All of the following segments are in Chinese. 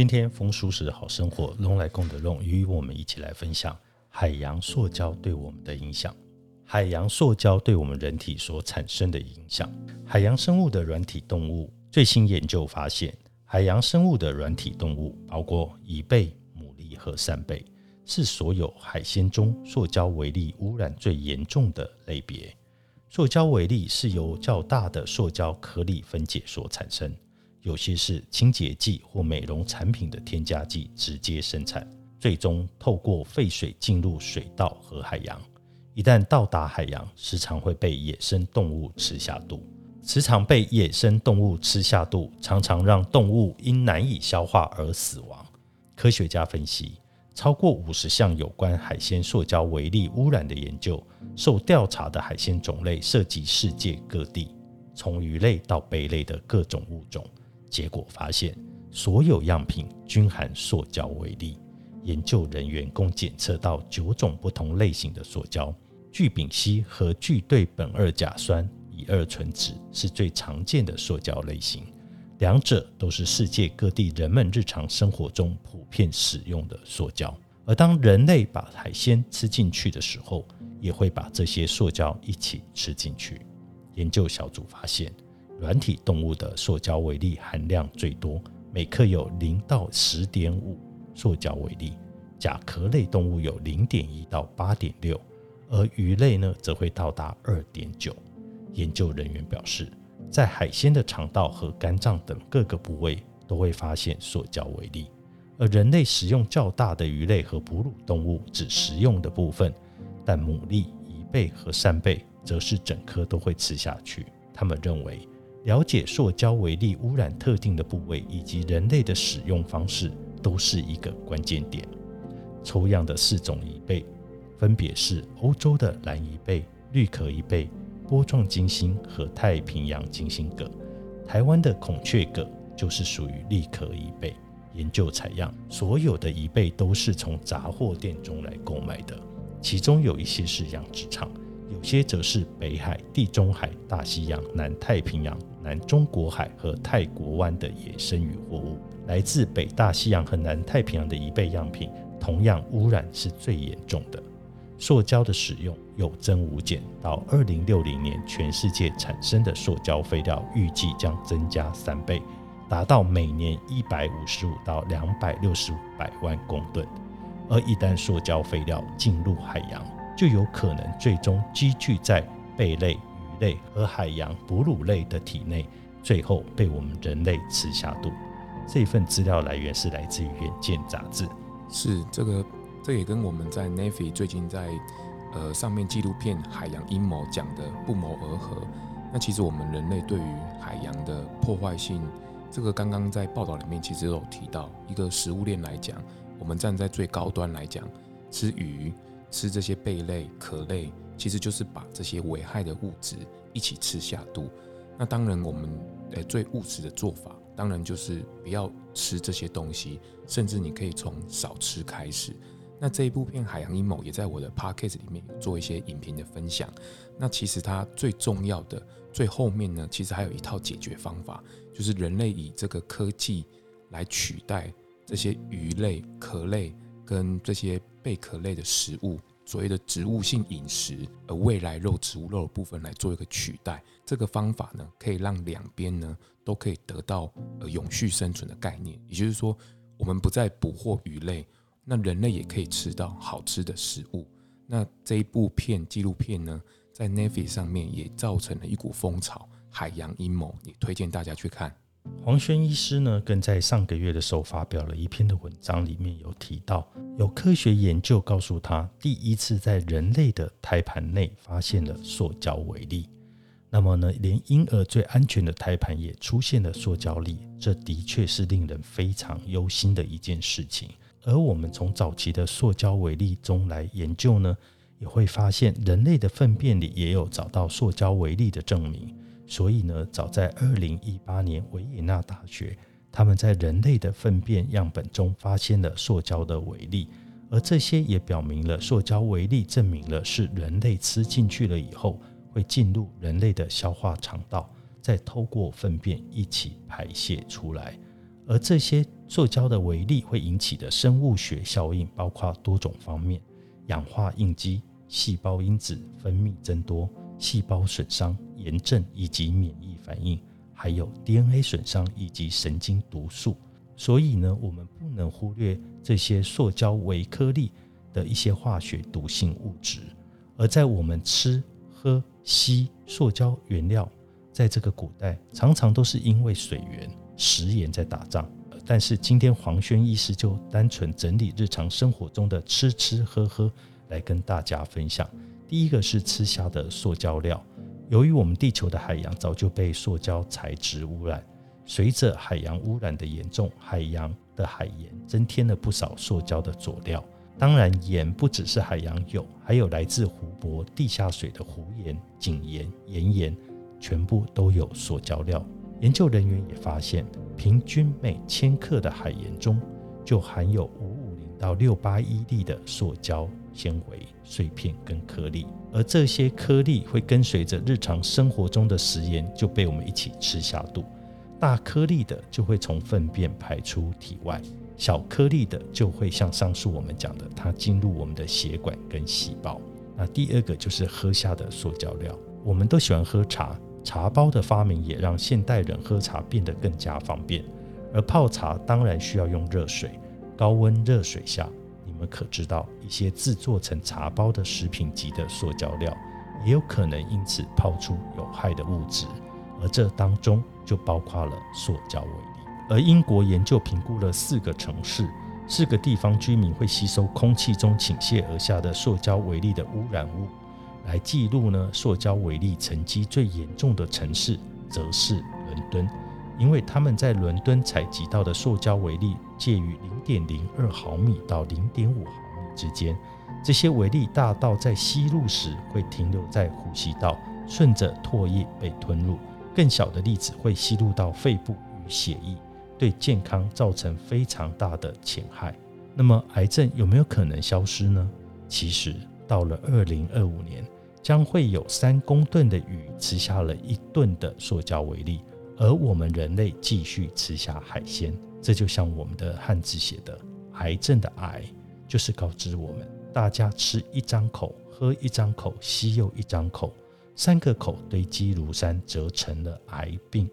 今天风舒适好生活龙来共的龙与我们一起来分享海洋塑胶对我们的影响。海洋塑胶对我们人体所产生的影响。海洋生物的软体动物最新研究发现，海洋生物的软体动物包括贻贝、牡蛎和扇贝，是所有海鲜中塑胶微粒污染最严重的类别。塑胶微粒是由较大的塑胶颗粒分解所产生。有些是清洁剂或美容产品的添加剂直接生产，最终透过废水进入水道和海洋。一旦到达海洋，时常会被野生动物吃下肚。时常被野生动物吃下肚，常常让动物因难以消化而死亡。科学家分析，超过五十项有关海鲜塑胶微粒污染的研究，受调查的海鲜种类涉及世界各地，从鱼类到贝类的各种物种。结果发现，所有样品均含塑胶微粒。研究人员共检测到九种不同类型的塑胶。聚丙烯和聚对苯二甲酸乙二醇酯是最常见的塑胶类型，两者都是世界各地人们日常生活中普遍使用的塑胶。而当人类把海鲜吃进去的时候，也会把这些塑胶一起吃进去。研究小组发现。软体动物的塑胶微粒含量最多，每克有零到十点五塑胶微粒。甲壳类动物有零点一到八点六，而鱼类呢则会到达二点九。研究人员表示，在海鲜的肠道和肝脏等各个部位都会发现塑胶微粒，而人类食用较大的鱼类和哺乳动物只食用的部分，但牡蛎、贻贝和扇贝则是整颗都会吃下去。他们认为。了解塑胶微粒污染特定的部位以及人类的使用方式，都是一个关键点。抽样的四种贻贝，分别是欧洲的蓝贻贝、绿壳贻贝、波状金星和太平洋金星蛤。台湾的孔雀蛤就是属于绿壳贻贝。研究采样，所有的蚁贝都是从杂货店中来购买的，其中有一些是养殖场。有些则是北海、地中海、大西洋、南太平洋、南中国海和泰国湾的野生渔获物。来自北大西洋和南太平洋的一倍样品，同样污染是最严重的。塑胶的使用有增无减，到二零六零年，全世界产生的塑胶废料预计将增加三倍，达到每年一百五十五到两百六十五百万公吨。而一旦塑胶废料进入海洋，就有可能最终积聚在贝类、鱼类和海洋哺乳类的体内，最后被我们人类吃下肚。这一份资料来源是来自于《远见》杂志。是这个，这也跟我们在 Navy 最近在呃上面纪录片《海洋阴谋》讲的不谋而合。那其实我们人类对于海洋的破坏性，这个刚刚在报道里面其实有提到，一个食物链来讲，我们站在最高端来讲，吃鱼。吃这些贝类、壳类，其实就是把这些危害的物质一起吃下肚。那当然，我们呃最务实的做法，当然就是不要吃这些东西，甚至你可以从少吃开始。那这一部片《海洋阴谋》也在我的 podcast 里面做一些影评的分享。那其实它最重要的最后面呢，其实还有一套解决方法，就是人类以这个科技来取代这些鱼类、壳类跟这些。贝壳类的食物，所谓的植物性饮食，而未来肉、植物肉的部分来做一个取代，这个方法呢，可以让两边呢都可以得到呃永续生存的概念。也就是说，我们不再捕获鱼类，那人类也可以吃到好吃的食物。那这一部片纪录片呢，在 Navy 上面也造成了一股风潮，海洋阴谋也推荐大家去看。黄轩医师呢，更在上个月的时候发表了一篇的文章，里面有提到，有科学研究告诉他，第一次在人类的胎盘内发现了塑胶微粒。那么呢，连婴儿最安全的胎盘也出现了塑胶粒，这的确是令人非常忧心的一件事情。而我们从早期的塑胶微粒中来研究呢，也会发现人类的粪便里也有找到塑胶微粒的证明。所以呢，早在二零一八年，维也纳大学他们在人类的粪便样本中发现了塑胶的微粒，而这些也表明了塑胶微粒证明了是人类吃进去了以后会进入人类的消化肠道，再透过粪便一起排泄出来。而这些塑胶的微粒会引起的生物学效应包括多种方面：氧化应激、细胞因子分泌增多、细胞损伤、炎症以及免疫反应，还有 DNA 损伤以及神经毒素。所以呢，我们不能忽略这些塑胶微颗粒的一些化学毒性物质。而在我们吃、喝、吸塑胶原料，在这个古代常常都是因为水源。食盐在打仗，但是今天黄轩医师就单纯整理日常生活中的吃吃喝喝来跟大家分享。第一个是吃下的塑胶料，由于我们地球的海洋早就被塑胶材质污染，随着海洋污染的严重，海洋的海盐增添了不少塑胶的佐料。当然，盐不只是海洋有，还有来自湖泊、地下水的湖盐、井盐、盐盐，全部都有塑胶料。研究人员也发现，平均每千克的海盐中就含有五五零到六八一粒的塑胶纤维碎片跟颗粒，而这些颗粒会跟随着日常生活中的食盐就被我们一起吃下肚。大颗粒的就会从粪便排出体外，小颗粒的就会像上述我们讲的，它进入我们的血管跟细胞。那第二个就是喝下的塑胶料，我们都喜欢喝茶。茶包的发明也让现代人喝茶变得更加方便，而泡茶当然需要用热水。高温热水下，们可知道一些制作成茶包的食品级的塑胶料，也有可能因此泡出有害的物质，而这当中就包括了塑胶微粒。而英国研究评估了四个城市、四个地方居民会吸收空气中倾泻而下的塑胶微粒的污染物。来记录呢，塑胶微粒沉积最严重的城市则是伦敦，因为他们在伦敦采集到的塑胶微粒介于零点零二毫米到零点五毫米之间。这些微粒大到在吸入时会停留在呼吸道，顺着唾液被吞入；更小的粒子会吸入到肺部与血液，对健康造成非常大的潜害。那么，癌症有没有可能消失呢？其实到了二零二五年。将会有三公吨的鱼吃下了一吨的塑胶微粒，而我们人类继续吃下海鲜。这就像我们的汉字写的“癌症”的“癌”，就是告知我们：大家吃一张口，喝一张口，吸又一张口，三个口堆积如山，则成了癌病。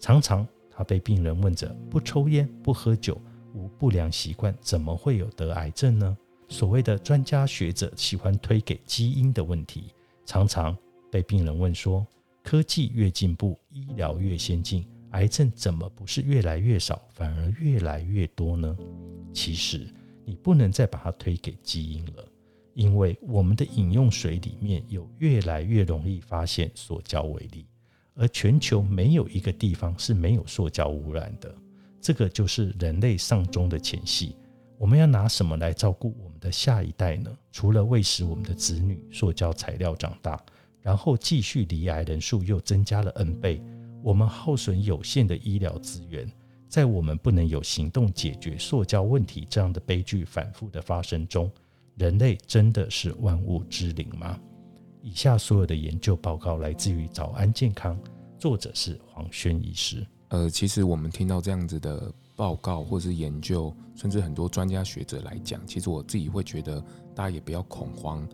常常他被病人问着：不抽烟、不喝酒、无不良习惯，怎么会有得癌症呢？所谓的专家学者喜欢推给基因的问题。常常被病人问说：“科技越进步，医疗越先进，癌症怎么不是越来越少，反而越来越多呢？”其实，你不能再把它推给基因了，因为我们的饮用水里面有越来越容易发现塑胶微粒，而全球没有一个地方是没有塑胶污染的。这个就是人类丧钟的前戏。我们要拿什么来照顾我们的下一代呢？除了喂食我们的子女塑胶材料长大，然后继续离癌人数又增加了 N 倍，我们耗损有限的医疗资源，在我们不能有行动解决塑胶问题这样的悲剧反复的发生中，人类真的是万物之灵吗？以下所有的研究报告来自于早安健康，作者是黄轩医师。呃，其实我们听到这样子的。报告或是研究，甚至很多专家学者来讲，其实我自己会觉得，大家也不要恐慌，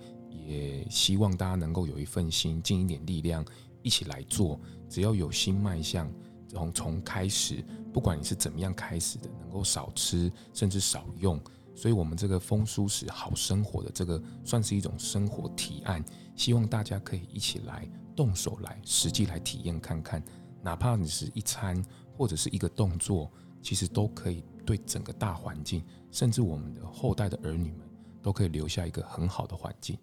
也希望大家能够有一份心，尽一点力量，一起来做。只要有心迈向，从从开始，不管你是怎么样开始的，能够少吃，甚至少用。所以，我们这个风舒食好生活的这个，算是一种生活提案，希望大家可以一起来动手来，实际来体验看看，哪怕你是一餐或者是一个动作。其实都可以对整个大环境，甚至我们的后代的儿女们，都可以留下一个很好的环境。